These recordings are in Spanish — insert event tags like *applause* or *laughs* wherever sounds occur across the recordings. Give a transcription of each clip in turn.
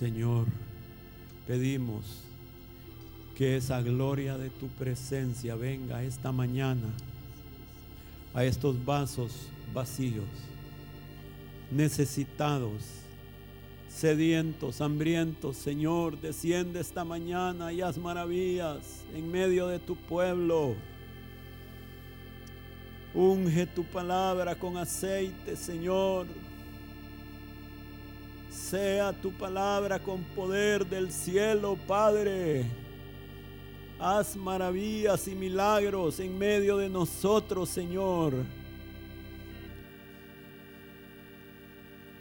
Señor, pedimos que esa gloria de tu presencia venga esta mañana a estos vasos vacíos, necesitados, sedientos, hambrientos. Señor, desciende esta mañana y haz maravillas en medio de tu pueblo. Unge tu palabra con aceite, Señor. Sea tu palabra con poder del cielo, Padre. Haz maravillas y milagros en medio de nosotros, Señor.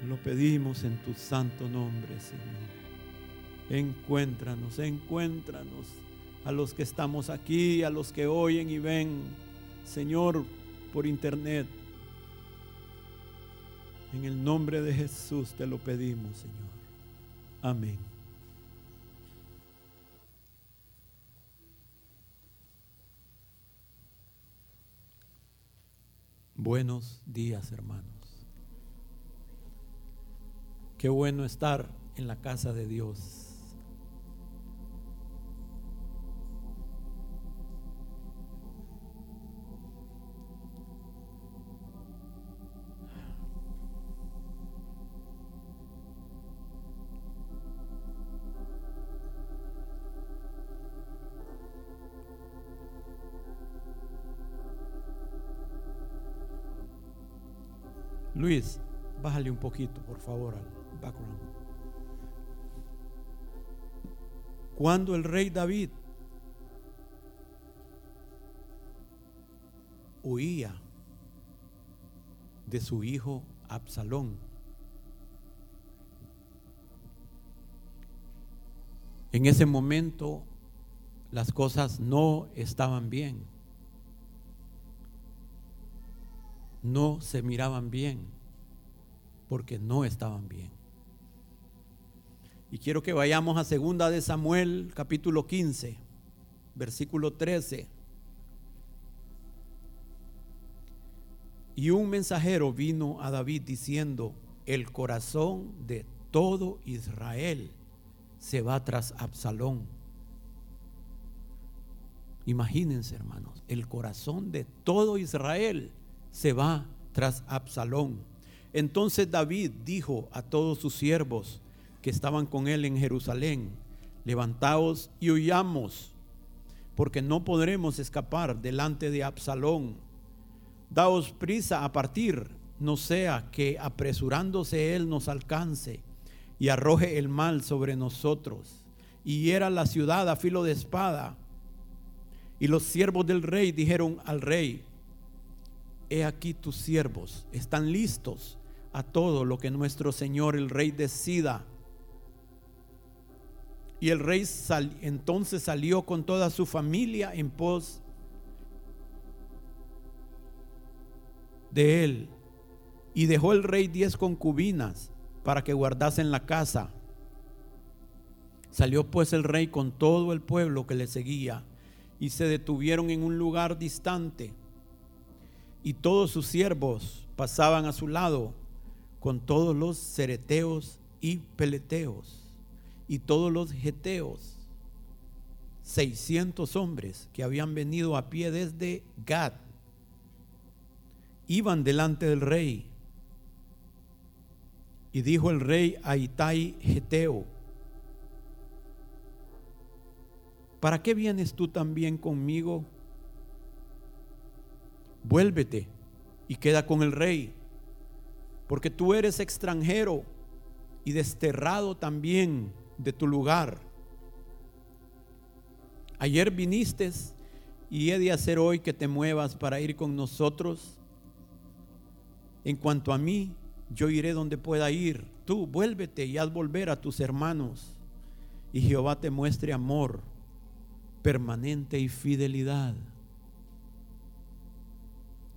Lo pedimos en tu santo nombre, Señor. Encuéntranos, encuéntranos a los que estamos aquí, a los que oyen y ven, Señor, por internet. En el nombre de Jesús te lo pedimos, Señor. Amén. Buenos días, hermanos. Qué bueno estar en la casa de Dios. Luis, bájale un poquito, por favor, al background. Cuando el rey David huía de su hijo Absalón, en ese momento las cosas no estaban bien. No se miraban bien, porque no estaban bien. Y quiero que vayamos a segunda de Samuel, capítulo 15, versículo 13. Y un mensajero vino a David diciendo, el corazón de todo Israel se va tras Absalón. Imagínense, hermanos, el corazón de todo Israel se va tras Absalón. Entonces David dijo a todos sus siervos que estaban con él en Jerusalén, levantaos y huyamos, porque no podremos escapar delante de Absalón. Daos prisa a partir, no sea que apresurándose él nos alcance y arroje el mal sobre nosotros, y era la ciudad a filo de espada. Y los siervos del rey dijeron al rey, he aquí tus siervos están listos a todo lo que nuestro Señor el Rey decida. Y el rey entonces salió con toda su familia en pos de él. Y dejó el rey diez concubinas para que guardasen la casa. Salió pues el rey con todo el pueblo que le seguía y se detuvieron en un lugar distante y todos sus siervos pasaban a su lado con todos los cereteos y peleteos y todos los geteos, 600 hombres que habían venido a pie desde Gad, iban delante del rey. Y dijo el rey a Itai Geteo, ¿para qué vienes tú también conmigo? Vuélvete y queda con el rey, porque tú eres extranjero y desterrado también de tu lugar. Ayer viniste y he de hacer hoy que te muevas para ir con nosotros. En cuanto a mí, yo iré donde pueda ir. Tú vuélvete y haz volver a tus hermanos. Y Jehová te muestre amor permanente y fidelidad.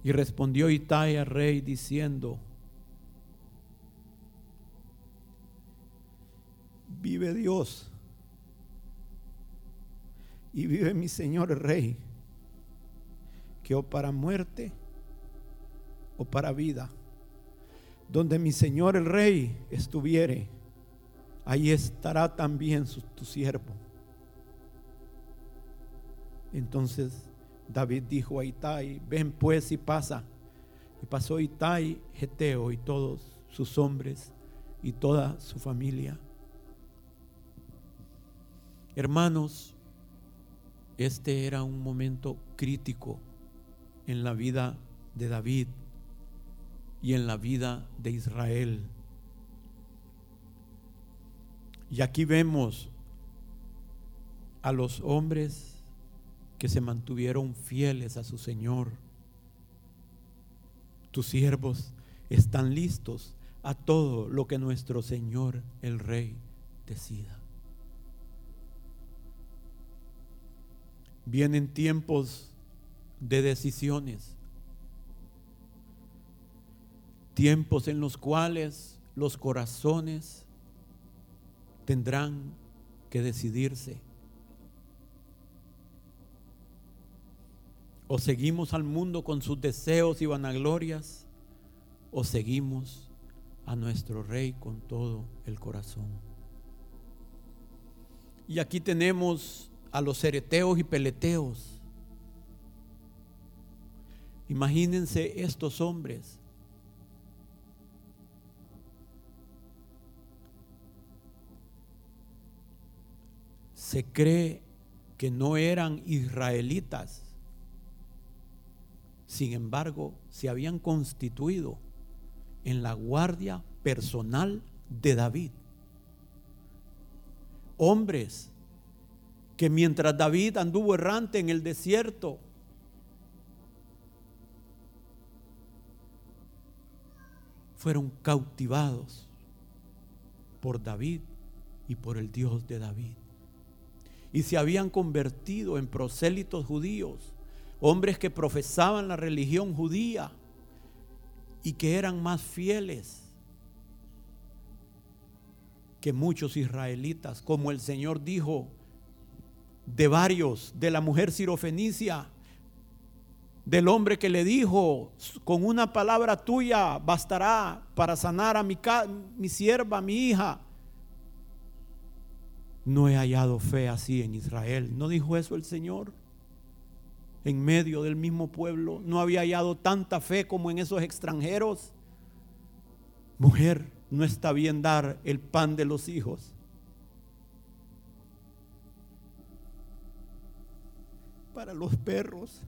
Y respondió Itai al rey diciendo, vive Dios y vive mi Señor el rey, que o para muerte o para vida, donde mi Señor el rey estuviere, ahí estará también su, tu siervo. Entonces David dijo a Itai, ven pues y pasa. Y pasó Itai, Geteo y todos sus hombres y toda su familia. Hermanos, este era un momento crítico en la vida de David y en la vida de Israel. Y aquí vemos a los hombres que se mantuvieron fieles a su Señor. Tus siervos están listos a todo lo que nuestro Señor el Rey decida. Vienen tiempos de decisiones, tiempos en los cuales los corazones tendrán que decidirse. O seguimos al mundo con sus deseos y vanaglorias, o seguimos a nuestro Rey con todo el corazón. Y aquí tenemos a los ereteos y peleteos. Imagínense estos hombres. Se cree que no eran israelitas. Sin embargo, se habían constituido en la guardia personal de David. Hombres que mientras David anduvo errante en el desierto, fueron cautivados por David y por el Dios de David. Y se habían convertido en prosélitos judíos, hombres que profesaban la religión judía y que eran más fieles que muchos israelitas, como el Señor dijo de varios, de la mujer sirofenicia, del hombre que le dijo, con una palabra tuya bastará para sanar a mi, mi sierva, mi hija. No he hallado fe así en Israel. ¿No dijo eso el Señor? En medio del mismo pueblo. No había hallado tanta fe como en esos extranjeros. Mujer, no está bien dar el pan de los hijos. para los perros.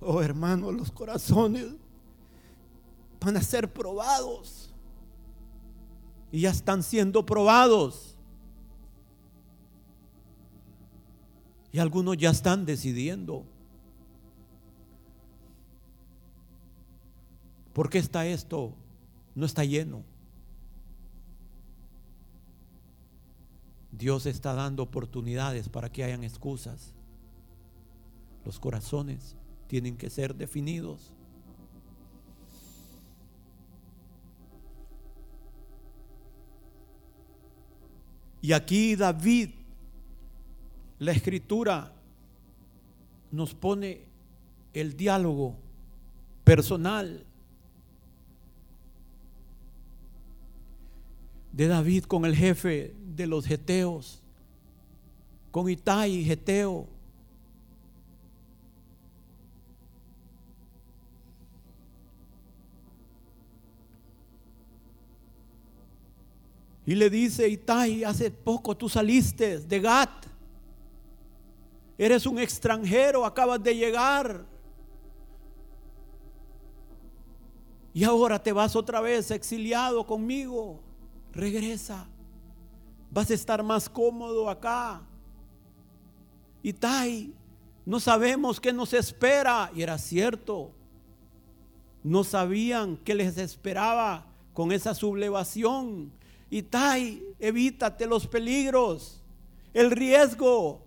Oh hermano, los corazones van a ser probados. Y ya están siendo probados. Y algunos ya están decidiendo. ¿Por qué está esto? No está lleno. Dios está dando oportunidades para que hayan excusas. Los corazones tienen que ser definidos. Y aquí David, la escritura nos pone el diálogo personal de David con el jefe de los geteos, con Itai geteo. Y le dice, Itai, hace poco tú saliste de Gat. Eres un extranjero, acabas de llegar. Y ahora te vas otra vez exiliado conmigo. Regresa vas a estar más cómodo acá. Y Tai, no sabemos qué nos espera. Y era cierto. No sabían qué les esperaba con esa sublevación. Y Tai, evítate los peligros, el riesgo,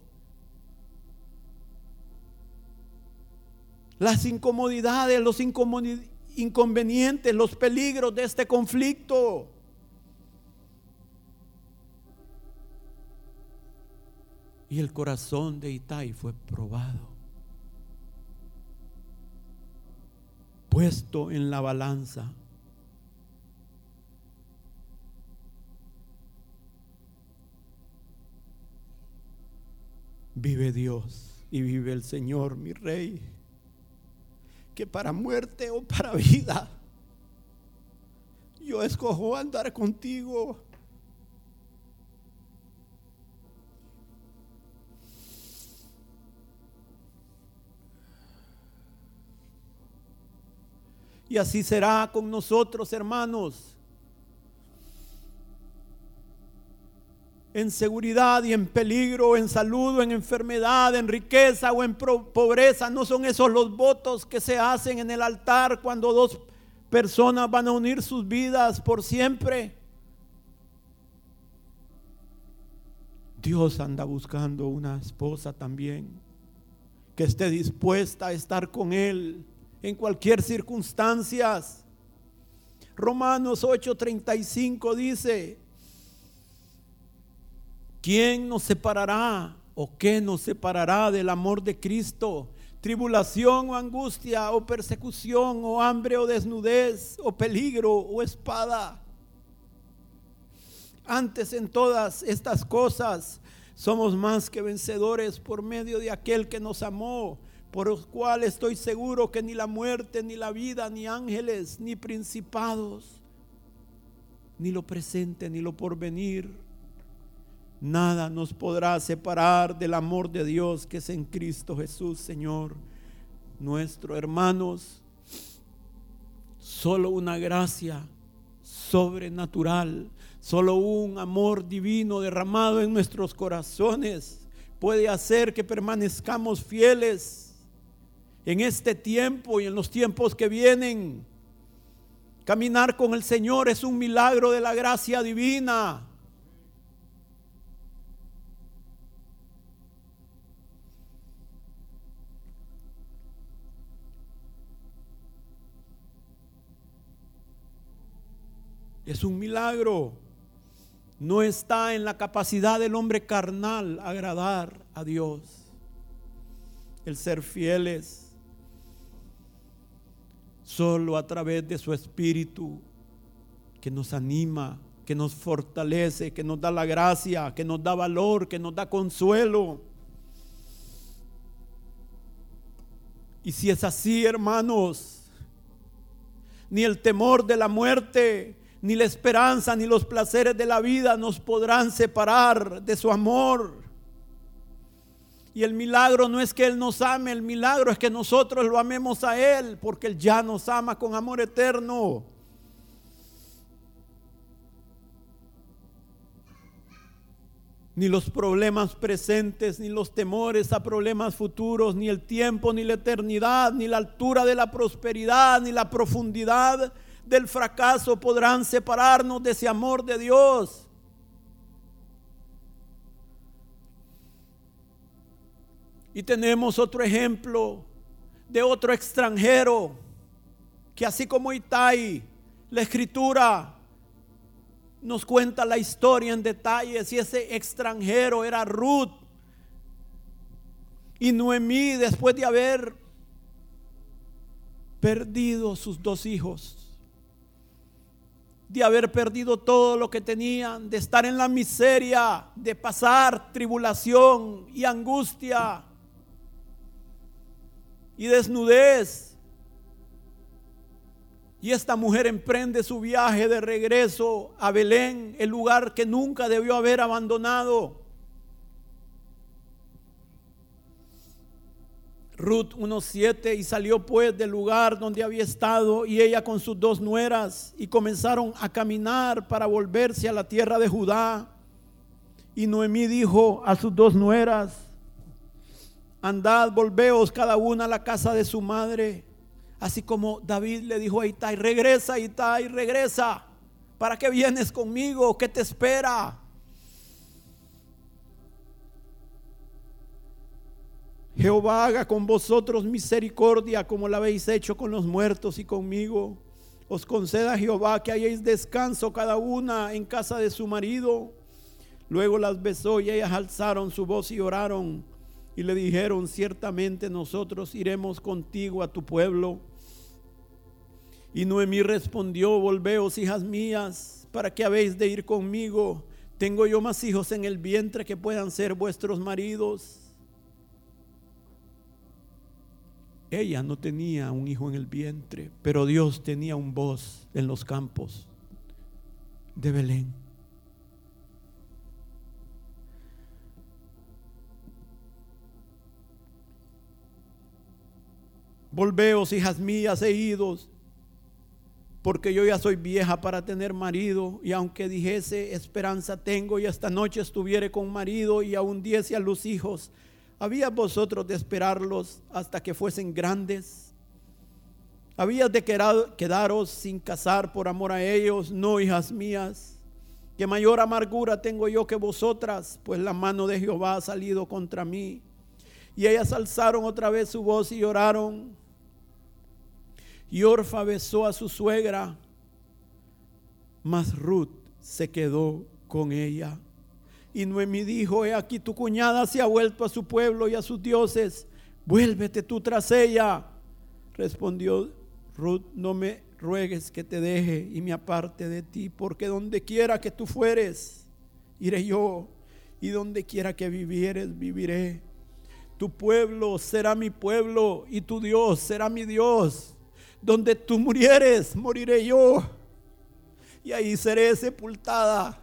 las incomodidades, los inconvenientes, los peligros de este conflicto. Y el corazón de Itai fue probado, puesto en la balanza. Vive Dios y vive el Señor, mi Rey que para muerte o para vida, yo escojo andar contigo. Y así será con nosotros, hermanos. En seguridad y en peligro, en salud o en enfermedad, en riqueza o en pobreza. No son esos los votos que se hacen en el altar cuando dos personas van a unir sus vidas por siempre. Dios anda buscando una esposa también que esté dispuesta a estar con Él en cualquier circunstancia. Romanos 8:35 dice, ¿quién nos separará o qué nos separará del amor de Cristo? Tribulación o angustia o persecución o hambre o desnudez o peligro o espada. Antes en todas estas cosas somos más que vencedores por medio de aquel que nos amó por los cuales estoy seguro que ni la muerte, ni la vida, ni ángeles, ni principados, ni lo presente, ni lo porvenir, nada nos podrá separar del amor de Dios que es en Cristo Jesús, Señor, nuestro hermanos. Solo una gracia sobrenatural, solo un amor divino derramado en nuestros corazones puede hacer que permanezcamos fieles en este tiempo y en los tiempos que vienen. Caminar con el Señor es un milagro de la gracia divina. Es un milagro. No está en la capacidad del hombre carnal agradar a Dios. El ser fieles Solo a través de su Espíritu que nos anima, que nos fortalece, que nos da la gracia, que nos da valor, que nos da consuelo. Y si es así, hermanos, ni el temor de la muerte, ni la esperanza, ni los placeres de la vida nos podrán separar de su amor. Y el milagro no es que Él nos ame, el milagro es que nosotros lo amemos a Él, porque Él ya nos ama con amor eterno. Ni los problemas presentes, ni los temores a problemas futuros, ni el tiempo, ni la eternidad, ni la altura de la prosperidad, ni la profundidad del fracaso podrán separarnos de ese amor de Dios. Y tenemos otro ejemplo de otro extranjero que así como Itai, la escritura nos cuenta la historia en detalles y ese extranjero era Ruth. Y Noemí, después de haber perdido sus dos hijos, de haber perdido todo lo que tenían, de estar en la miseria, de pasar tribulación y angustia, y desnudez. Y esta mujer emprende su viaje de regreso a Belén, el lugar que nunca debió haber abandonado. Ruth 1.7 y salió pues del lugar donde había estado y ella con sus dos nueras y comenzaron a caminar para volverse a la tierra de Judá. Y Noemí dijo a sus dos nueras, andad, volveos cada una a la casa de su madre. Así como David le dijo a Itai, regresa Itai, regresa. ¿Para qué vienes conmigo? ¿Qué te espera? Jehová haga con vosotros misericordia como la habéis hecho con los muertos y conmigo. Os conceda Jehová que hayáis descanso cada una en casa de su marido. Luego las besó y ellas alzaron su voz y oraron y le dijeron, ciertamente nosotros iremos contigo a tu pueblo. Y Noemí respondió, volveos, hijas mías, ¿para qué habéis de ir conmigo? Tengo yo más hijos en el vientre que puedan ser vuestros maridos. Ella no tenía un hijo en el vientre, pero Dios tenía un voz en los campos de Belén. Volveos, hijas mías e idos, porque yo ya soy vieja para tener marido, y aunque dijese esperanza tengo, y esta noche estuviere con marido, y aún diese a los hijos, ¿había vosotros de esperarlos hasta que fuesen grandes? ¿Habías de quedaros sin casar por amor a ellos? No, hijas mías, que mayor amargura tengo yo que vosotras, pues la mano de Jehová ha salido contra mí. Y ellas alzaron otra vez su voz y lloraron. Y Orfa besó a su suegra, mas Ruth se quedó con ella. Y Noemí dijo, he aquí tu cuñada se ha vuelto a su pueblo y a sus dioses, vuélvete tú tras ella. Respondió Ruth, no me ruegues que te deje y me aparte de ti, porque donde quiera que tú fueres, iré yo, y donde quiera que vivieres, viviré. Tu pueblo será mi pueblo y tu Dios será mi Dios. Donde tú murieres, moriré yo. Y ahí seré sepultada.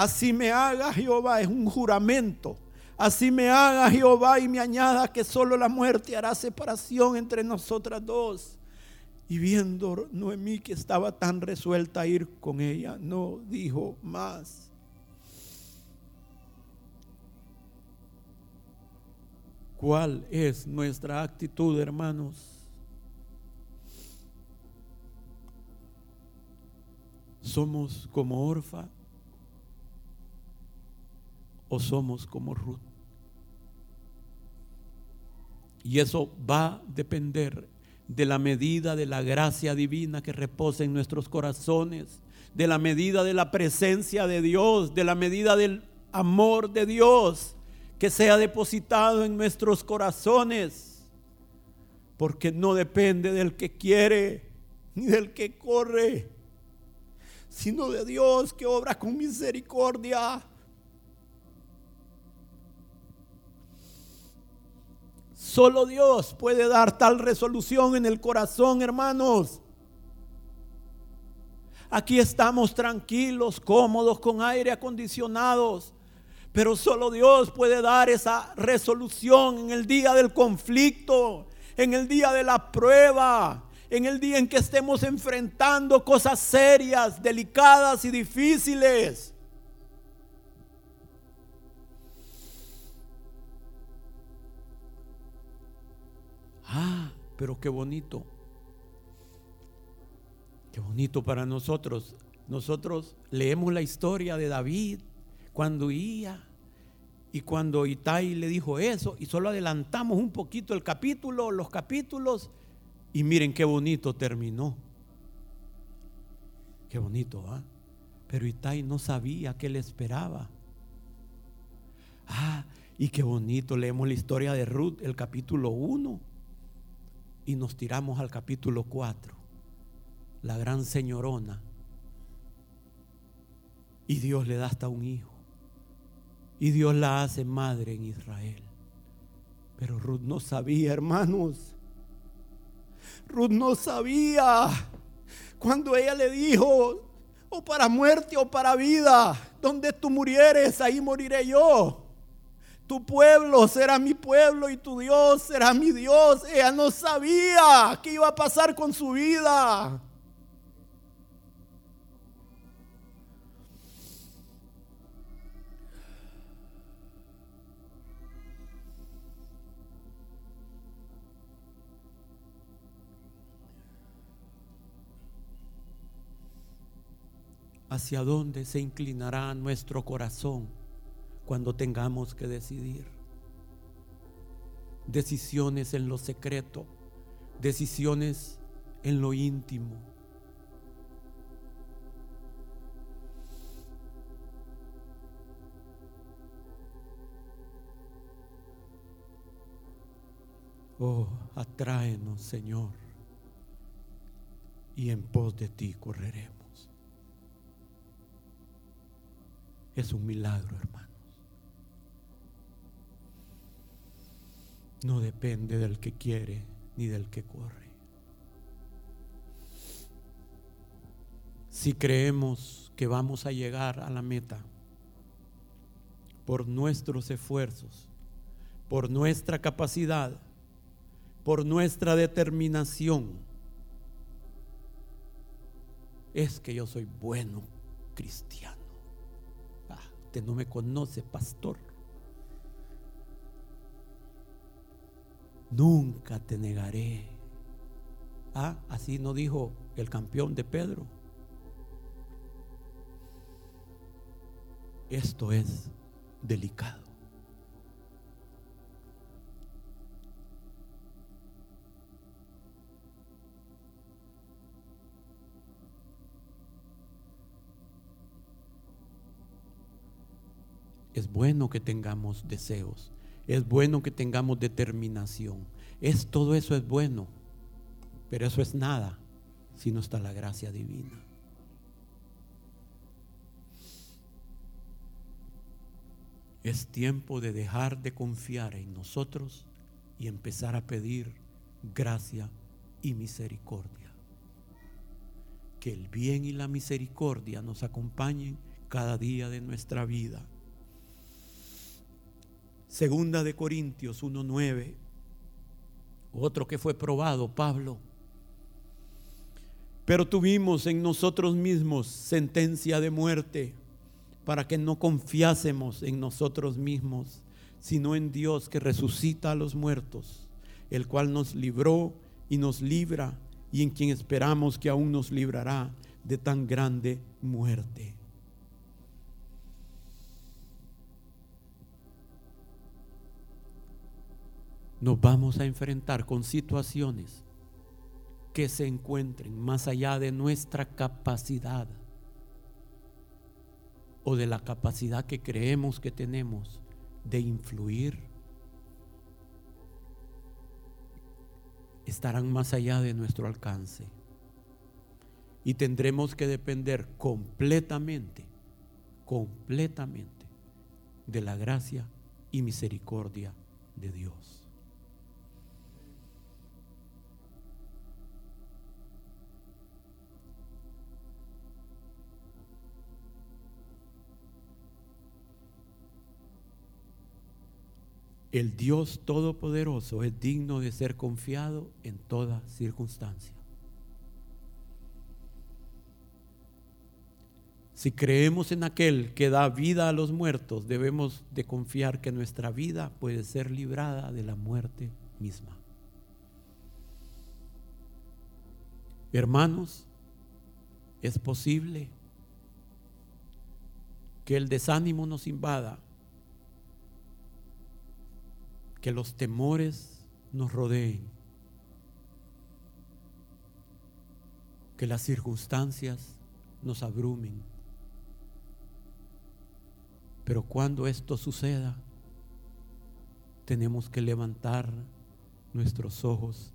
Así me haga Jehová, es un juramento. Así me haga Jehová y me añada que solo la muerte hará separación entre nosotras dos. Y viendo Noemí que estaba tan resuelta a ir con ella, no dijo más. ¿Cuál es nuestra actitud, hermanos? ¿Somos como Orfa o somos como Ruth? Y eso va a depender de la medida de la gracia divina que reposa en nuestros corazones, de la medida de la presencia de Dios, de la medida del amor de Dios que sea depositado en nuestros corazones, porque no depende del que quiere ni del que corre, sino de Dios que obra con misericordia. Solo Dios puede dar tal resolución en el corazón, hermanos. Aquí estamos tranquilos, cómodos, con aire acondicionados. Pero solo Dios puede dar esa resolución en el día del conflicto, en el día de la prueba, en el día en que estemos enfrentando cosas serias, delicadas y difíciles. Ah, pero qué bonito. Qué bonito para nosotros. Nosotros leemos la historia de David cuando iba y cuando Itai le dijo eso y solo adelantamos un poquito el capítulo, los capítulos y miren qué bonito terminó. Qué bonito, ¿ah? Pero Itai no sabía qué le esperaba. Ah, y qué bonito, leemos la historia de Ruth, el capítulo 1, y nos tiramos al capítulo 4, la gran señorona. Y Dios le da hasta un hijo. Y Dios la hace madre en Israel. Pero Ruth no sabía, hermanos. Ruth no sabía cuando ella le dijo, o para muerte o para vida, donde tú murieres, ahí moriré yo. Tu pueblo será mi pueblo y tu Dios será mi Dios. Ella no sabía qué iba a pasar con su vida. hacia dónde se inclinará nuestro corazón cuando tengamos que decidir. Decisiones en lo secreto, decisiones en lo íntimo. Oh, atráenos, Señor, y en pos de ti correremos. Es un milagro, hermanos. No depende del que quiere ni del que corre. Si creemos que vamos a llegar a la meta por nuestros esfuerzos, por nuestra capacidad, por nuestra determinación, es que yo soy bueno cristiano. Ah, usted no me conoce, pastor. Nunca te negaré. Ah, así no dijo el campeón de Pedro. Esto es delicado. Es bueno que tengamos deseos, es bueno que tengamos determinación. Es todo eso es bueno, pero eso es nada si no está la gracia divina. Es tiempo de dejar de confiar en nosotros y empezar a pedir gracia y misericordia. Que el bien y la misericordia nos acompañen cada día de nuestra vida. Segunda de Corintios 1.9. Otro que fue probado, Pablo. Pero tuvimos en nosotros mismos sentencia de muerte para que no confiásemos en nosotros mismos, sino en Dios que resucita a los muertos, el cual nos libró y nos libra y en quien esperamos que aún nos librará de tan grande muerte. Nos vamos a enfrentar con situaciones que se encuentren más allá de nuestra capacidad o de la capacidad que creemos que tenemos de influir, estarán más allá de nuestro alcance. Y tendremos que depender completamente, completamente de la gracia y misericordia de Dios. El Dios Todopoderoso es digno de ser confiado en toda circunstancia. Si creemos en aquel que da vida a los muertos, debemos de confiar que nuestra vida puede ser librada de la muerte misma. Hermanos, es posible que el desánimo nos invada que los temores nos rodeen, que las circunstancias nos abrumen. Pero cuando esto suceda, tenemos que levantar nuestros ojos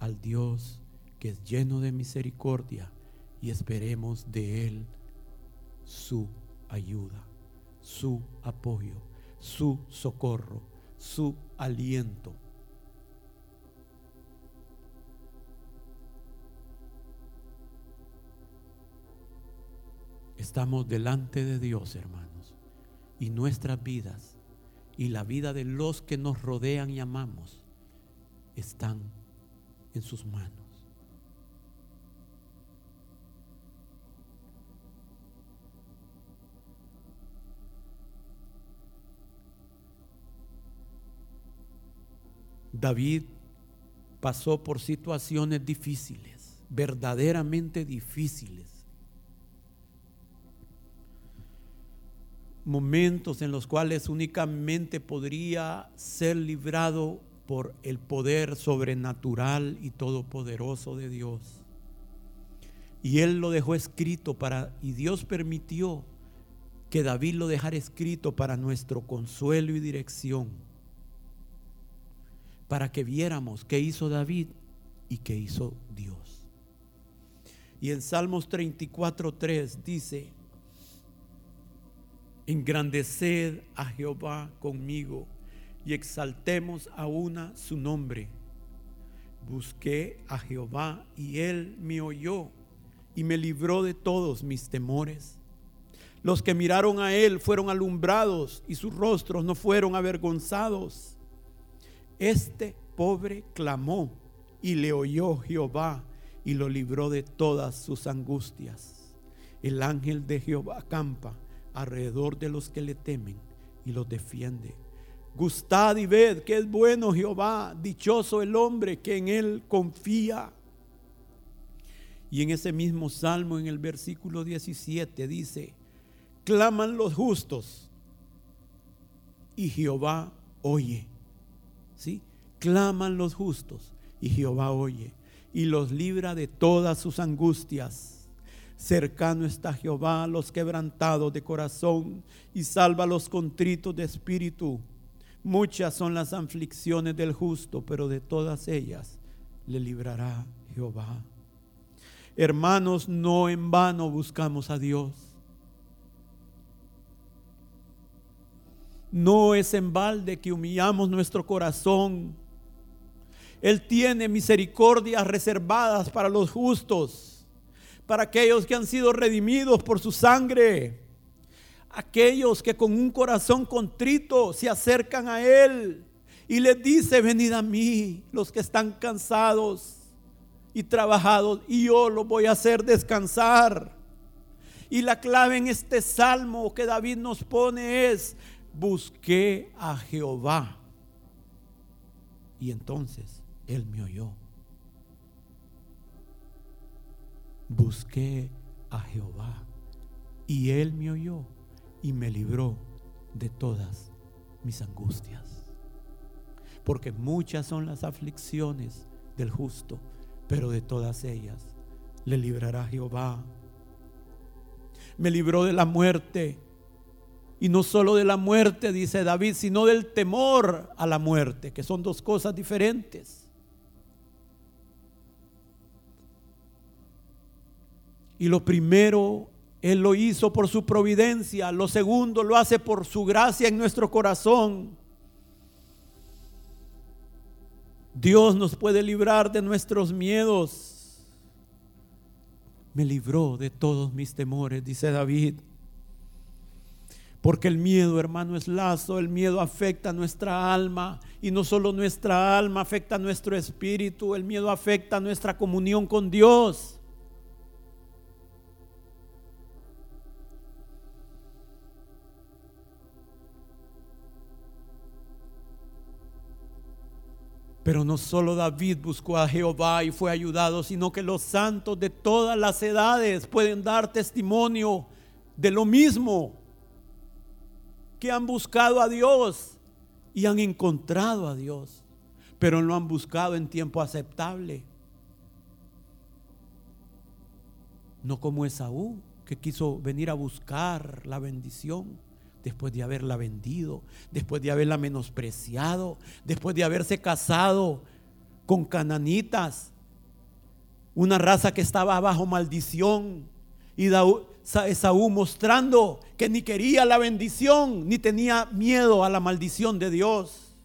al Dios que es lleno de misericordia y esperemos de Él su ayuda, su apoyo, su socorro, su aliento. Estamos delante de Dios, hermanos, y nuestras vidas y la vida de los que nos rodean y amamos están en sus manos. David pasó por situaciones difíciles, verdaderamente difíciles. Momentos en los cuales únicamente podría ser librado por el poder sobrenatural y todopoderoso de Dios. Y él lo dejó escrito para, y Dios permitió que David lo dejara escrito para nuestro consuelo y dirección para que viéramos qué hizo David y qué hizo Dios. Y en Salmos 34.3 dice, engrandeced a Jehová conmigo y exaltemos a una su nombre. Busqué a Jehová y él me oyó y me libró de todos mis temores. Los que miraron a él fueron alumbrados y sus rostros no fueron avergonzados. Este pobre clamó y le oyó Jehová y lo libró de todas sus angustias. El ángel de Jehová acampa alrededor de los que le temen y los defiende. Gustad y ved que es bueno Jehová, dichoso el hombre que en él confía. Y en ese mismo salmo, en el versículo 17, dice, claman los justos y Jehová oye. Claman los justos y Jehová oye y los libra de todas sus angustias. Cercano está Jehová a los quebrantados de corazón y salva a los contritos de espíritu. Muchas son las aflicciones del justo, pero de todas ellas le librará Jehová. Hermanos, no en vano buscamos a Dios. No es en balde que humillamos nuestro corazón. Él tiene misericordias reservadas para los justos, para aquellos que han sido redimidos por su sangre aquellos que con un corazón contrito se acercan a Él y les dice, venid a mí los que están cansados y trabajados y yo los voy a hacer descansar. Y la clave en este salmo que David nos pone es, busqué a Jehová. Y entonces Él me oyó. Busqué a Jehová y Él me oyó y me libró de todas mis angustias. Porque muchas son las aflicciones del justo, pero de todas ellas le librará Jehová. Me libró de la muerte. Y no solo de la muerte, dice David, sino del temor a la muerte, que son dos cosas diferentes. Y lo primero él lo hizo por su providencia. Lo segundo lo hace por su gracia en nuestro corazón. Dios nos puede librar de nuestros miedos. Me libró de todos mis temores, dice David. Porque el miedo, hermano, es lazo. El miedo afecta nuestra alma. Y no solo nuestra alma, afecta nuestro espíritu. El miedo afecta nuestra comunión con Dios. Pero no solo David buscó a Jehová y fue ayudado, sino que los santos de todas las edades pueden dar testimonio de lo mismo, que han buscado a Dios y han encontrado a Dios, pero no han buscado en tiempo aceptable. No como Esaú, que quiso venir a buscar la bendición después de haberla vendido, después de haberla menospreciado, después de haberse casado con cananitas, una raza que estaba bajo maldición. Y Esaú mostrando que ni quería la bendición, ni tenía miedo a la maldición de Dios.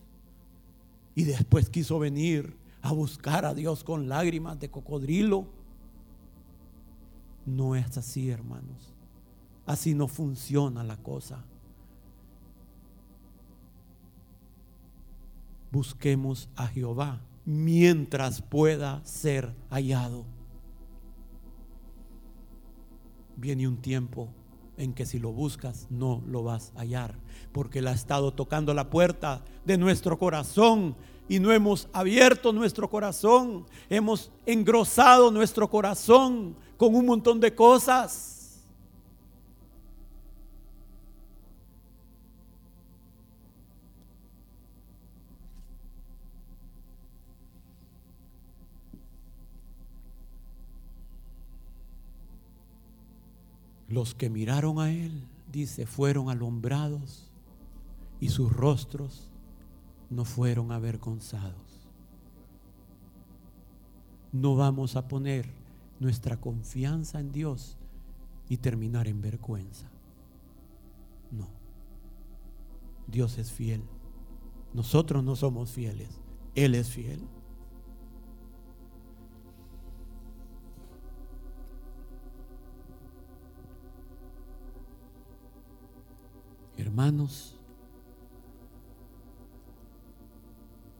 Y después quiso venir a buscar a Dios con lágrimas de cocodrilo. No es así, hermanos. Así no funciona la cosa. busquemos a Jehová mientras pueda ser hallado. Viene un tiempo en que si lo buscas no lo vas a hallar, porque Él ha estado tocando la puerta de nuestro corazón y no hemos abierto nuestro corazón, hemos engrosado nuestro corazón con un montón de cosas Los que miraron a él, dice, fueron alumbrados y sus rostros no fueron avergonzados. No vamos a poner nuestra confianza en Dios y terminar en vergüenza. No. Dios es fiel Nosotros no somos fieles. Él es fiel. Hermanos,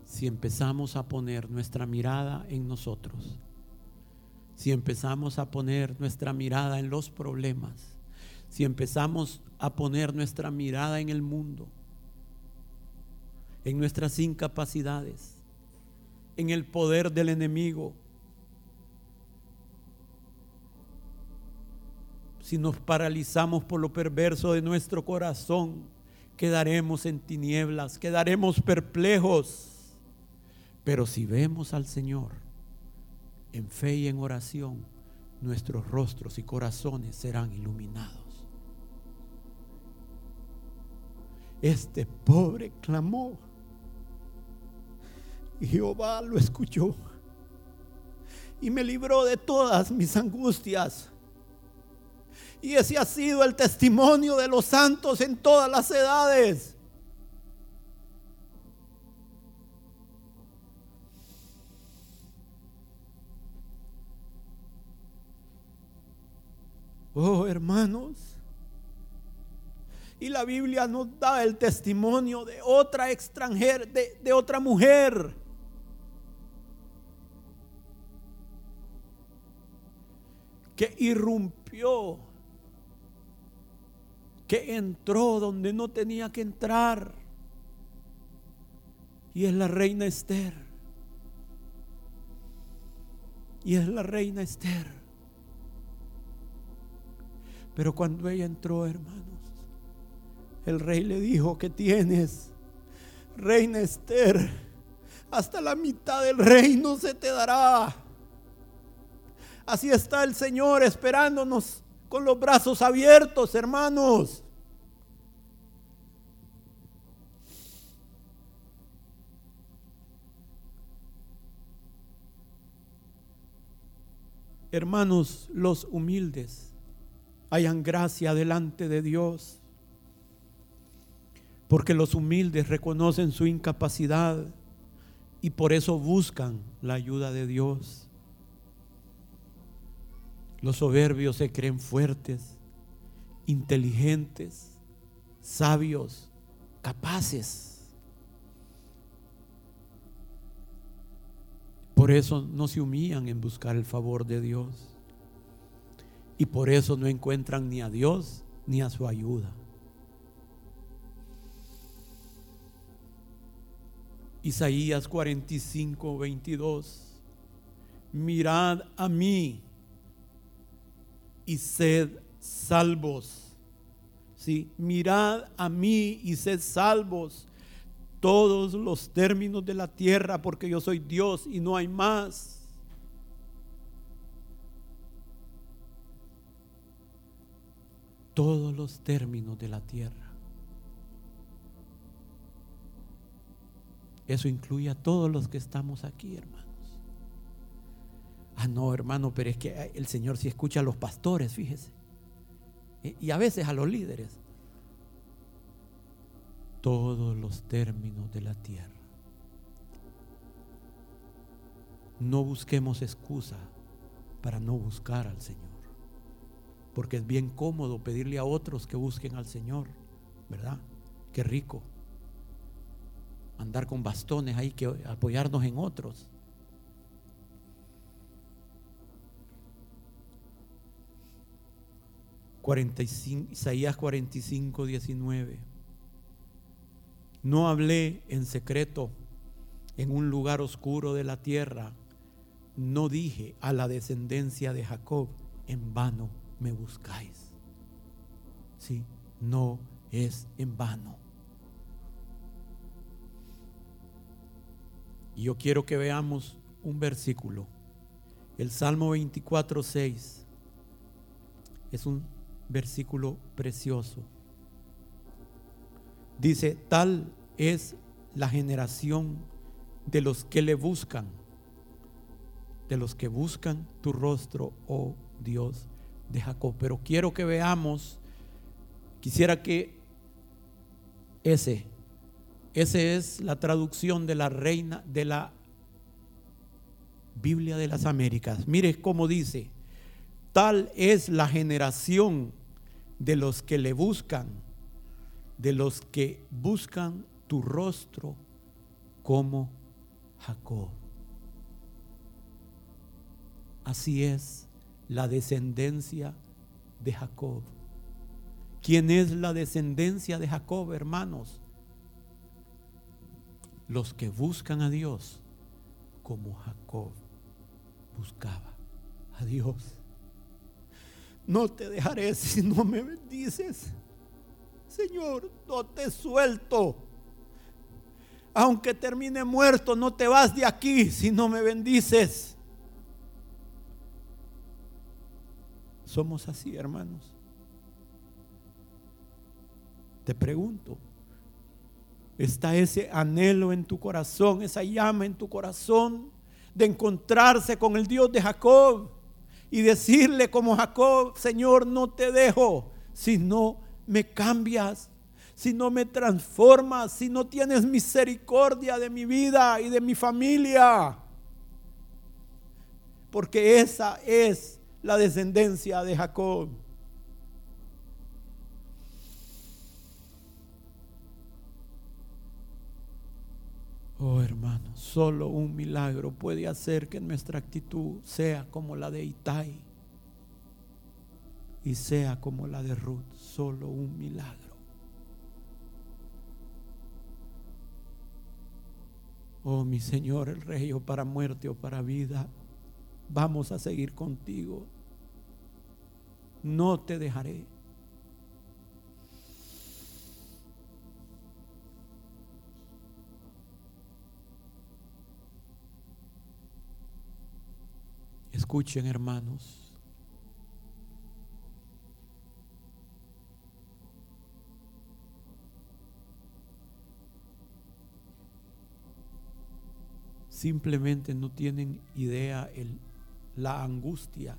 si empezamos a poner nuestra mirada en nosotros, si empezamos a poner nuestra mirada en los problemas, si empezamos a poner nuestra mirada en el mundo, en nuestras incapacidades, en el poder del enemigo, si nos paralizamos por lo perverso de nuestro corazón, quedaremos en tinieblas, quedaremos perplejos. Pero si vemos al Señor en fe y en oración, nuestros rostros y corazones serán iluminados. Este pobre clamó Jehová lo escuchó y me libró de todas mis angustias. Y ese ha sido el testimonio de los santos en todas las edades. Oh, hermanos. Y la Biblia nos da el testimonio de otra extranjera, de, de otra mujer. Que irrumpió que entró donde no tenía que entrar. Y es la reina Esther. Y es la reina Esther. Pero cuando ella entró, hermanos, el rey le dijo que tienes, reina Esther, hasta la mitad del reino se te dará. Así está el Señor esperándonos con los brazos abiertos, hermanos. Hermanos, los humildes hayan gracia delante de Dios, porque los humildes reconocen su incapacidad y por eso buscan la ayuda de Dios. Los soberbios se creen fuertes, inteligentes, sabios, capaces. Por eso no se humillan en buscar el favor de Dios. Y por eso no encuentran ni a Dios ni a su ayuda. Isaías 45, 22. Mirad a mí y sed salvos. ¿Sí? Mirad a mí y sed salvos todos los términos de la tierra, porque yo soy Dios y no hay más. Todos los términos de la tierra. Eso incluye a todos los que estamos aquí, hermano. Ah, no, hermano, pero es que el Señor sí escucha a los pastores, fíjese. Y a veces a los líderes. Todos los términos de la tierra. No busquemos excusa para no buscar al Señor. Porque es bien cómodo pedirle a otros que busquen al Señor, ¿verdad? Qué rico. Andar con bastones ahí que apoyarnos en otros. Isaías 45, 19. No hablé en secreto en un lugar oscuro de la tierra. No dije a la descendencia de Jacob, en vano me buscáis. Sí, no es en vano. Y yo quiero que veamos un versículo. El Salmo 24, 6 es un versículo precioso. Dice, tal es la generación de los que le buscan, de los que buscan tu rostro, oh Dios de Jacob. Pero quiero que veamos, quisiera que ese, Esa es la traducción de la reina de la Biblia de las Américas. Mire cómo dice, tal es la generación de los que le buscan, de los que buscan tu rostro como Jacob. Así es la descendencia de Jacob. ¿Quién es la descendencia de Jacob, hermanos? Los que buscan a Dios como Jacob buscaba a Dios. No te dejaré *laughs* si no me bendices. Señor, no te suelto. Aunque termine muerto, no te vas de aquí si no me bendices. Somos así, hermanos. Te pregunto, ¿está ese anhelo en tu corazón, esa llama en tu corazón de encontrarse con el Dios de Jacob y decirle como Jacob, Señor, no te dejo si no me cambias, si no me transformas, si no tienes misericordia de mi vida y de mi familia? Porque esa es la descendencia de Jacob. Oh hermano, solo un milagro puede hacer que nuestra actitud sea como la de Itai y sea como la de Ruth, solo un milagro. Oh mi Señor, el rey, o para muerte o para vida, vamos a seguir contigo. No te dejaré. Escuchen, hermanos. Simplemente no tienen idea la angustia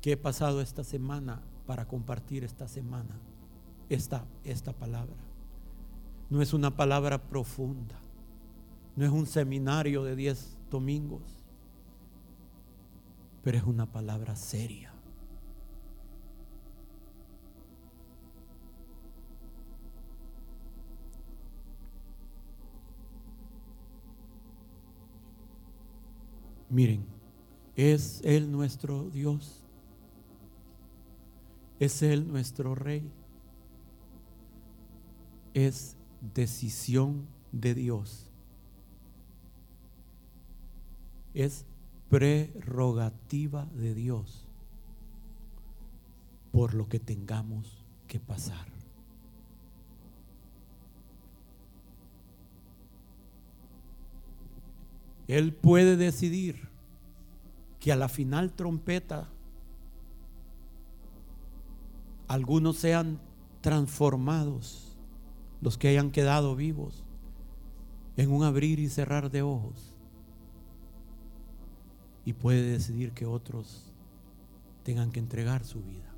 que he pasado esta semana para compartir esta semana esta, esta palabra. No es una palabra profunda, no es un seminario de 10 domingos pero es una palabra seria. Miren, es Él nuestro Dios. Es Él nuestro Rey. Es decisión de Dios. Es prerrogativa de Dios por lo que tengamos que pasar. Él puede decidir que a la final trompeta algunos sean transformados, los que hayan quedado vivos, en un abrir y cerrar de ojos y puede decidir que otros tengan que entregar su vida.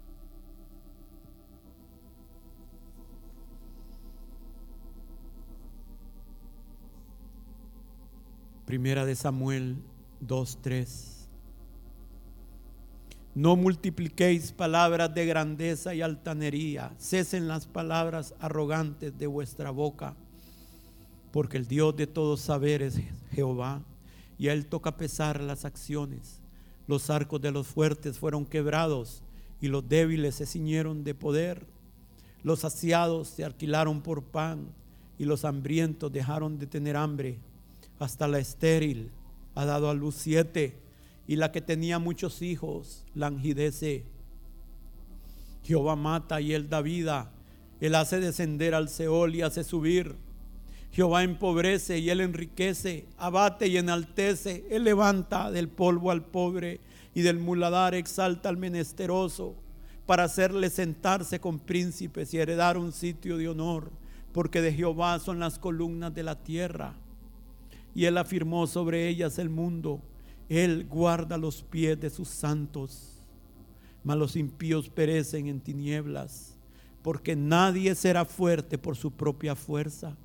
Primera de Samuel 2:3. No multipliquéis palabras de grandeza y altanería, cesen las palabras arrogantes de vuestra boca, porque el Dios de todos saberes es Jehová y a él toca pesar las acciones. Los arcos de los fuertes fueron quebrados y los débiles se ciñeron de poder. Los saciados se alquilaron por pan y los hambrientos dejaron de tener hambre. Hasta la estéril ha dado a luz siete y la que tenía muchos hijos languidece. Jehová mata y él da vida. Él hace descender al Seol y hace subir. Jehová empobrece y él enriquece, abate y enaltece, él levanta del polvo al pobre y del muladar exalta al menesteroso para hacerle sentarse con príncipes y heredar un sitio de honor, porque de Jehová son las columnas de la tierra y él afirmó sobre ellas el mundo. Él guarda los pies de sus santos, mas los impíos perecen en tinieblas, porque nadie será fuerte por su propia fuerza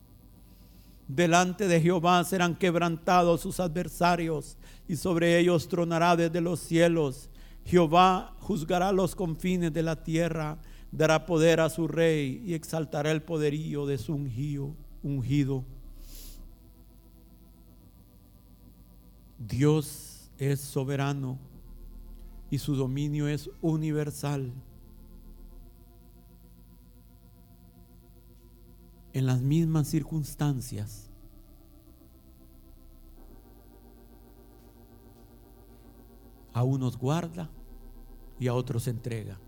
Delante de Jehová serán quebrantados sus adversarios y sobre ellos tronará desde los cielos. Jehová juzgará los confines de la tierra, dará poder a su rey y exaltará el poderío de su ungido. Dios es soberano y su dominio es universal. En las mismas circunstancias, a unos guarda y a otros entrega.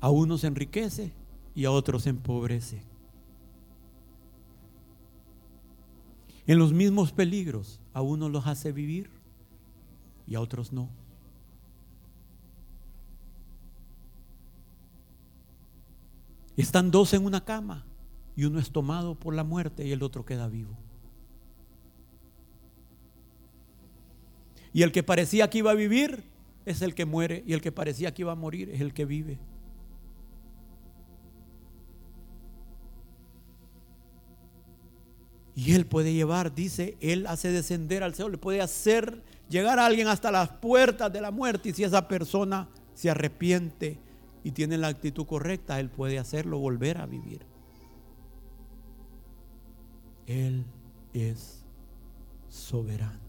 A unos enriquece y a otros empobrece. En los mismos peligros, a unos los hace vivir y a otros no. Están dos en una cama y uno es tomado por la muerte y el otro queda vivo. Y el que parecía que iba a vivir es el que muere y el que parecía que iba a morir es el que vive. Y Él puede llevar, dice, Él hace descender al cielo, le puede hacer llegar a alguien hasta las puertas de la muerte. Y si esa persona se arrepiente y tiene la actitud correcta, Él puede hacerlo volver a vivir. Él es soberano.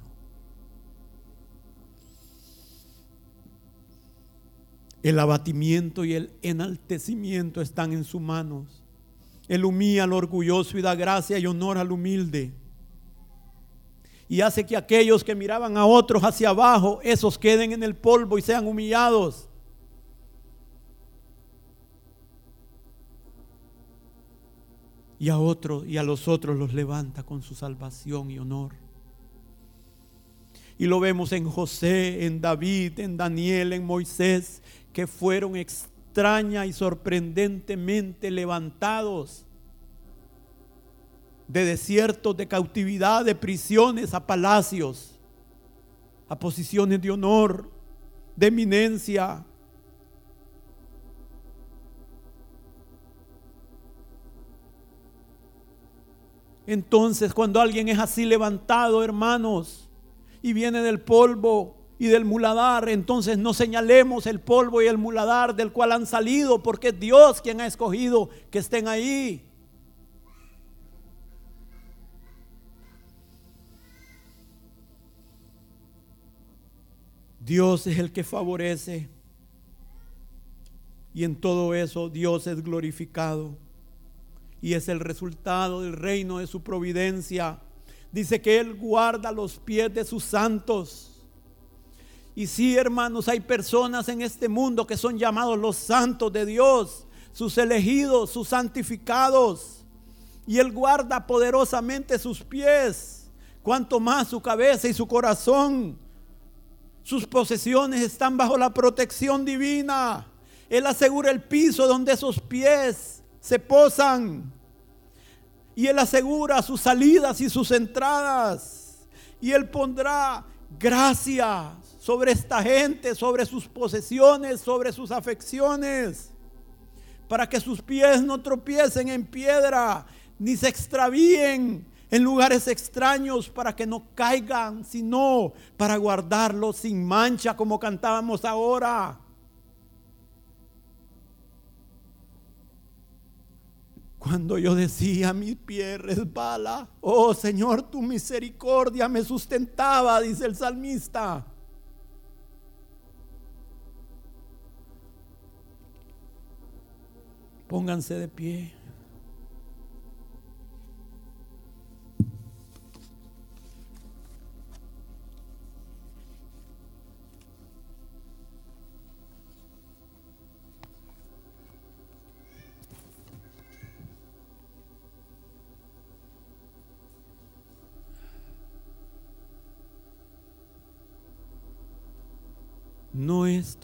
El abatimiento y el enaltecimiento están en sus manos. Él humilla al orgulloso y da gracia y honor al humilde. Y hace que aquellos que miraban a otros hacia abajo, esos queden en el polvo y sean humillados. Y a otros y a los otros los levanta con su salvación y honor. Y lo vemos en José, en David, en Daniel, en Moisés, que fueron extraña y sorprendentemente levantados de desiertos, de cautividad, de prisiones a palacios, a posiciones de honor, de eminencia. Entonces, cuando alguien es así levantado, hermanos, y viene del polvo, y del muladar, entonces no señalemos el polvo y el muladar del cual han salido, porque es Dios quien ha escogido que estén ahí. Dios es el que favorece. Y en todo eso Dios es glorificado. Y es el resultado del reino de su providencia. Dice que Él guarda los pies de sus santos y sí, hermanos, hay personas en este mundo que son llamados los santos de Dios, sus elegidos, sus santificados. Y Él guarda poderosamente sus pies, cuanto más su cabeza y su corazón. Sus posesiones están bajo la protección divina. Él asegura el piso donde esos pies se posan. Y Él asegura sus salidas y sus entradas. Y Él pondrá gracia sobre esta gente, sobre sus posesiones, sobre sus afecciones, para que sus pies no tropiecen en piedra, ni se extravíen en lugares extraños, para que no caigan, sino para guardarlos sin mancha, como cantábamos ahora. Cuando yo decía, mi pie resbala, oh Señor, tu misericordia me sustentaba, dice el salmista. Pónganse de pie.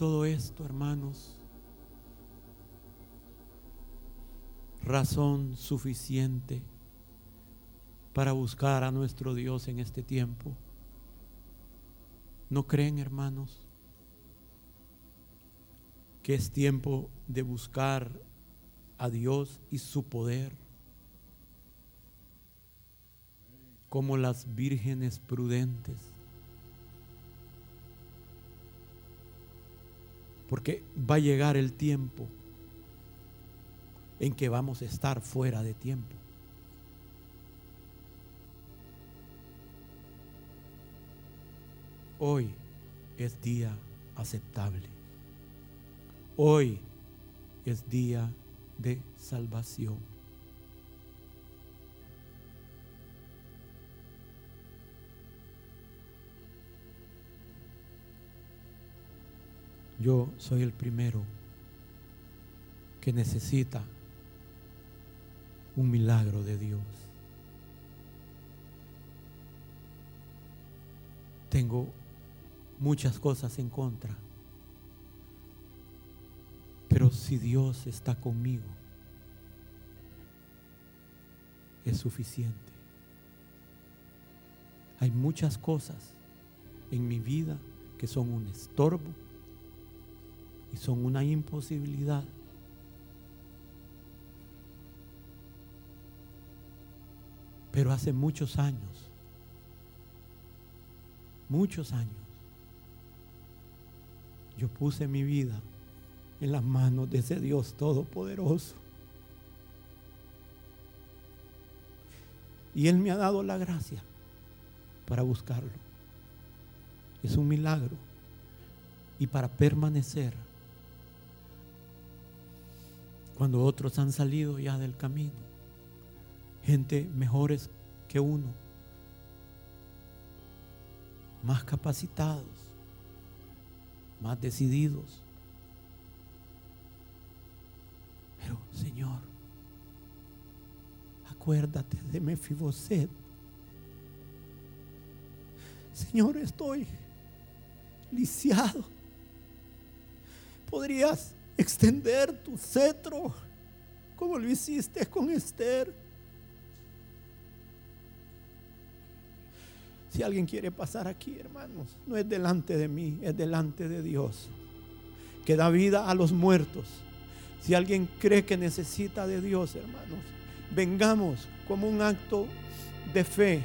Todo esto, hermanos, razón suficiente para buscar a nuestro Dios en este tiempo. ¿No creen, hermanos, que es tiempo de buscar a Dios y su poder. Como las vírgenes prudentes. Porque va a llegar el tiempo en que vamos a estar fuera de tiempo. Hoy es día aceptable. Hoy es día de salvación. Yo soy el primero que necesita un milagro de Dios. Tengo muchas cosas en contra. Pero si Dios está conmigo, es suficiente. Hay muchas cosas en mi vida que son un estorbo y son una imposibilidad. Pero hace muchos años, muchos años, yo puse mi vida en las manos de ese Dios todopoderoso. Y Él me ha dado la gracia para buscarlo. Es un milagro. Y para permanecer cuando otros han salido ya del camino. Gente mejores que uno. Más capacitados más decididos. Pero, Señor, acuérdate de Mefiboset. Señor, estoy lisiado. Podrías extender tu cetro como lo hiciste con Esther. Si alguien quiere pasar aquí, hermanos, no es delante de mí, es delante de Dios, que da vida a los muertos. Si alguien cree que necesita de Dios, hermanos, vengamos como un acto de fe.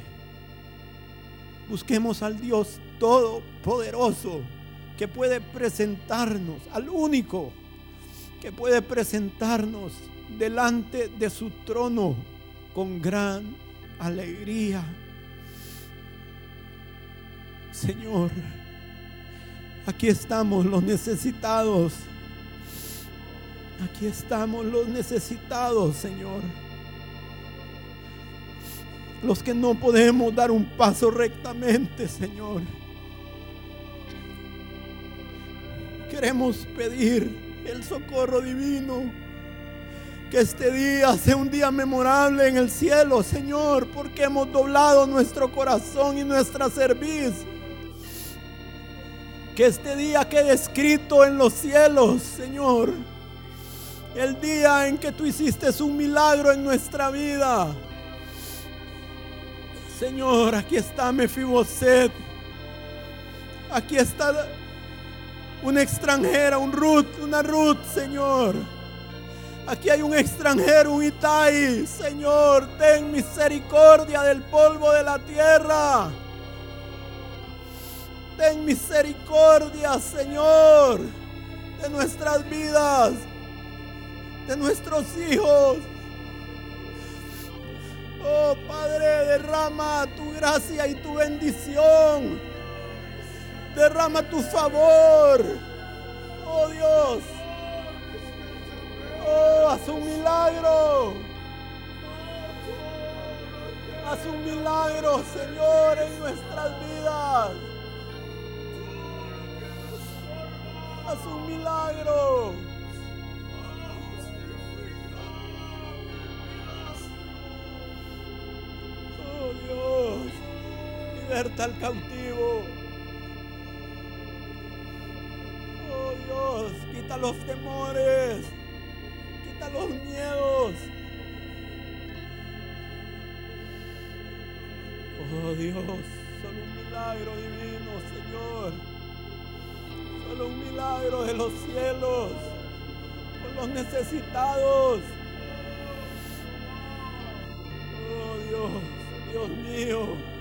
Busquemos al Dios todopoderoso que puede presentarnos, al único que puede presentarnos delante de su trono con gran alegría Señor, aquí estamos los necesitados. Aquí estamos los necesitados, Señor. Los que no podemos dar un paso rectamente, Señor. Queremos pedir el socorro divino. Que este día sea un día memorable en el cielo, Señor, porque hemos doblado nuestro corazón y nuestra cerviz que este día quede escrito en los cielos, Señor. El día en que tú hiciste un milagro en nuestra vida. Señor, aquí está Mefiboset. Aquí está una extranjera, un Ruth, una Ruth, Señor. Aquí hay un extranjero, un Itai. Señor, ten misericordia del polvo de la tierra. Ten misericordia, Señor, de nuestras vidas, de nuestros hijos. Oh Padre, derrama tu gracia y tu bendición. Derrama tu favor. Oh Dios. Oh, haz un milagro. Haz un milagro, Señor, en nuestras vidas. haz un milagro. Oh Dios, liberta al cautivo. Oh Dios, quita los temores, quita los miedos. Oh Dios, solo un milagro divino, Señor. Solo un milagro de los cielos, por los necesitados. Oh Dios, Dios mío.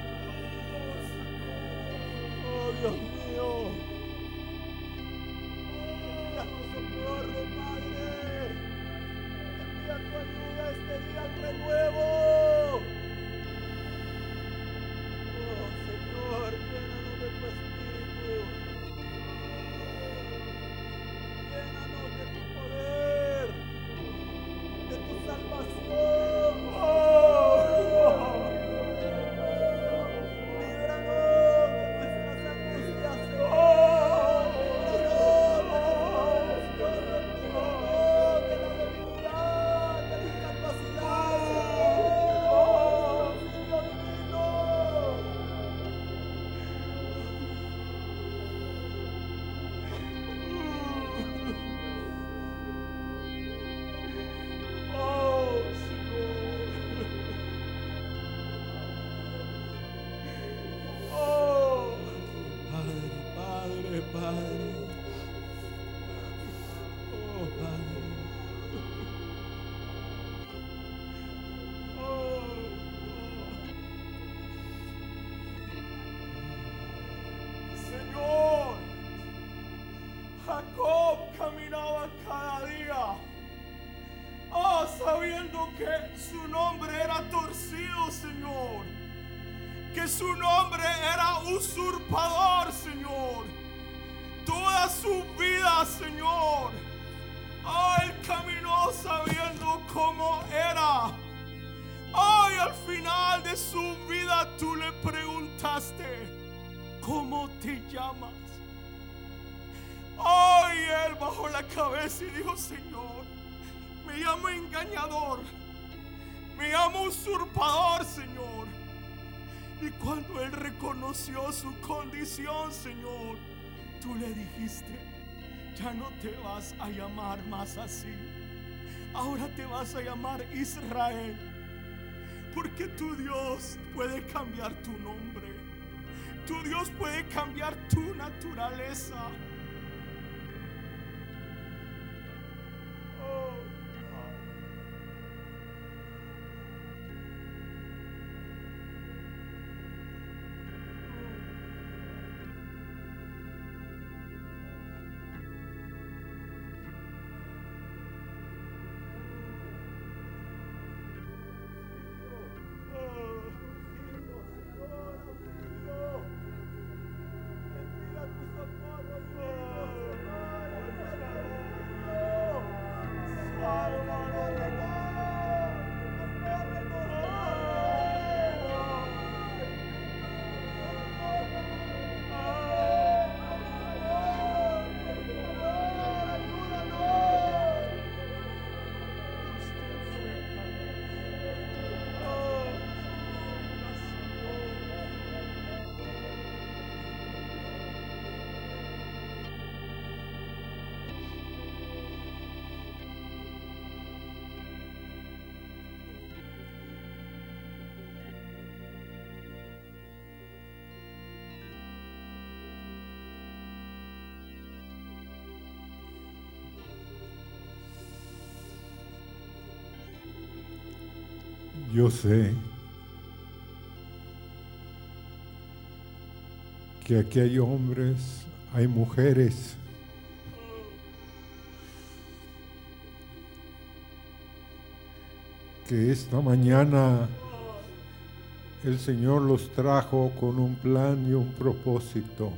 Dijo, Señor, me llamo engañador, me llamo usurpador, Señor. Y cuando él reconoció su condición, Señor, tú le dijiste, ya no te vas a llamar más así. Ahora te vas a llamar Israel. Porque tu Dios puede cambiar tu nombre. Tu Dios puede cambiar tu naturaleza. Yo sé que aquí hay hombres, hay mujeres que esta mañana el Señor los trajo con un plan y un propósito.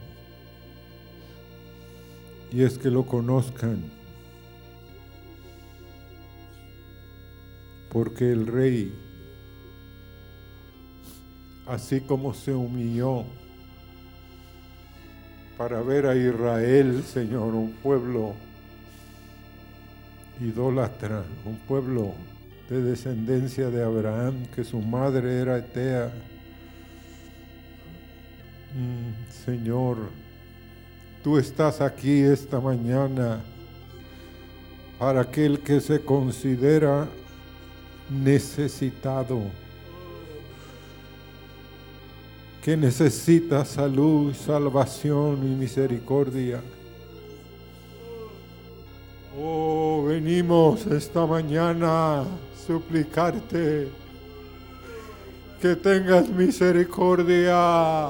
Y es que lo conozcan. Porque el rey, así como se humilló para ver a Israel, Señor, un pueblo idólatra, un pueblo de descendencia de Abraham, que su madre era Etea. Mm, Señor, tú estás aquí esta mañana para aquel que se considera necesitado, que necesita salud, salvación y misericordia. Oh, venimos esta mañana a suplicarte que tengas misericordia.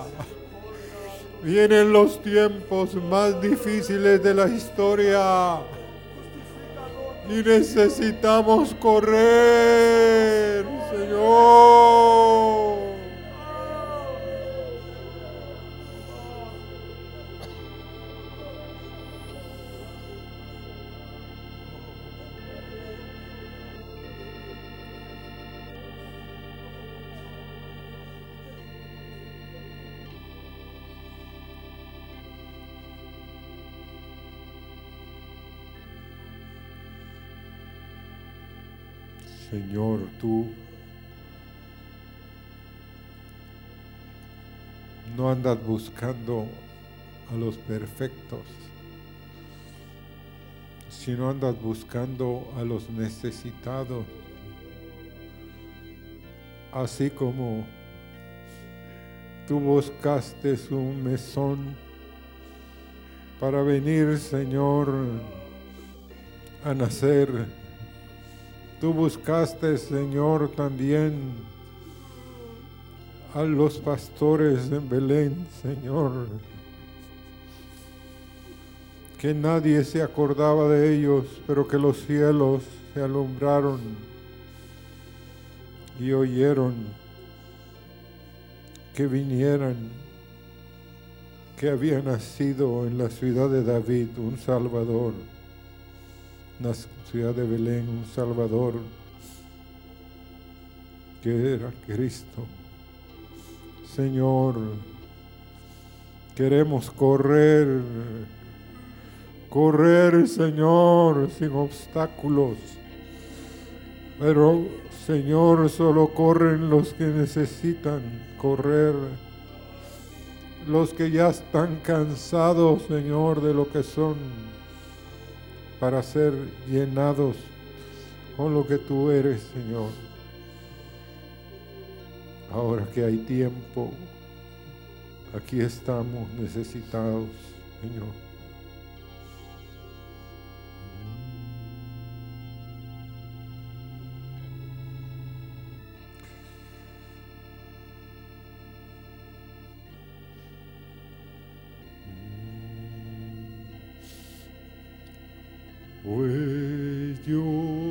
Vienen los tiempos más difíciles de la historia y necesitamos correr, Señor. Tú. No andas buscando a los perfectos, sino andas buscando a los necesitados, así como tú buscaste un mesón para venir, Señor, a nacer Tú buscaste, Señor, también a los pastores en Belén, Señor, que nadie se acordaba de ellos, pero que los cielos se alumbraron y oyeron que vinieran, que había nacido en la ciudad de David un Salvador la ciudad de Belén, un Salvador que era Cristo. Señor, queremos correr, correr, Señor, sin obstáculos. Pero, Señor, solo corren los que necesitan correr. Los que ya están cansados, Señor, de lo que son para ser llenados con lo que tú eres, Señor. Ahora que hay tiempo, aquí estamos necesitados, Señor. Pues yo